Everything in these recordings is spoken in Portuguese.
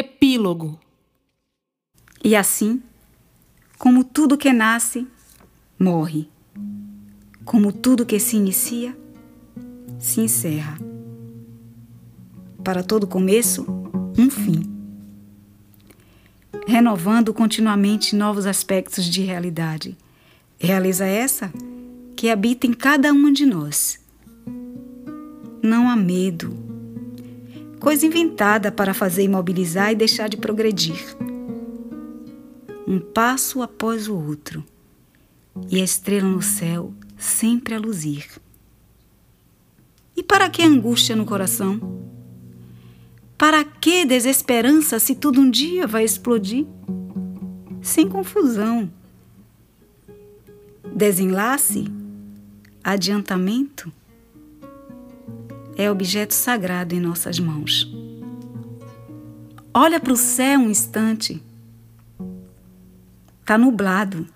Epílogo. E assim, como tudo que nasce, morre. Como tudo que se inicia, se encerra. Para todo começo, um fim. Renovando continuamente novos aspectos de realidade. Realiza essa que habita em cada uma de nós. Não há medo. Coisa inventada para fazer imobilizar e deixar de progredir. Um passo após o outro, e a estrela no céu sempre a luzir. E para que angústia no coração? Para que desesperança se tudo um dia vai explodir? Sem confusão. Desenlace adiantamento é objeto sagrado em nossas mãos. Olha para o céu um instante. Está nublado.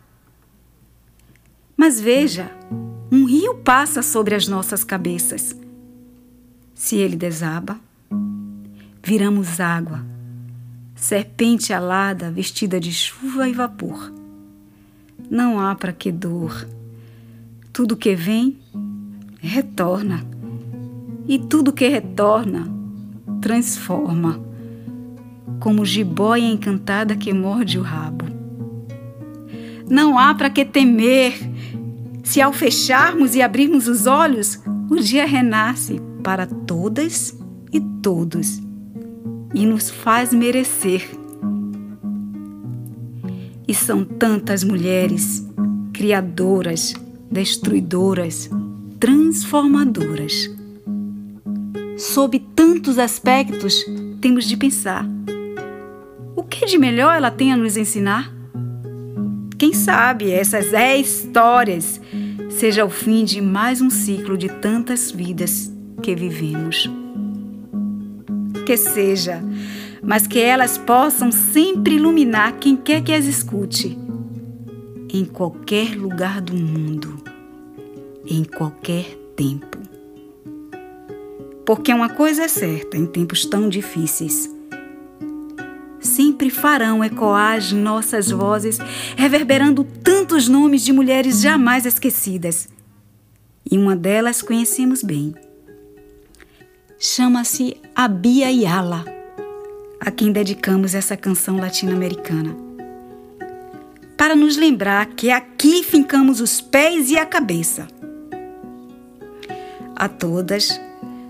Mas veja, um rio passa sobre as nossas cabeças. Se ele desaba, viramos água, serpente alada vestida de chuva e vapor. Não há para que dor tudo que vem, retorna. E tudo que retorna, transforma. Como jiboia encantada que morde o rabo. Não há para que temer. Se ao fecharmos e abrirmos os olhos, o dia renasce para todas e todos e nos faz merecer. E são tantas mulheres, criadoras, destruidoras, transformadoras. Sob tantos aspectos, temos de pensar: o que de melhor ela tem a nos ensinar? Quem sabe essas dez histórias seja o fim de mais um ciclo de tantas vidas que vivemos. Que seja, mas que elas possam sempre iluminar quem quer que as escute em qualquer lugar do mundo, em qualquer tempo. Porque uma coisa é certa em tempos tão difíceis. Sempre farão ecoar as nossas vozes, reverberando tantos nomes de mulheres jamais esquecidas. E uma delas conhecemos bem. Chama-se Abia Yala, a quem dedicamos essa canção latino-americana para nos lembrar que aqui fincamos os pés e a cabeça. A todas,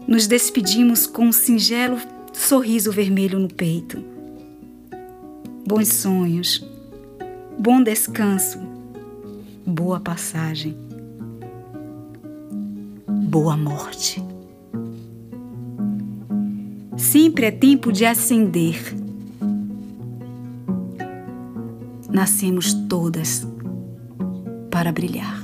nos despedimos com um singelo sorriso vermelho no peito. Bons sonhos, bom descanso, boa passagem, boa morte. Sempre é tempo de acender nascemos todas para brilhar.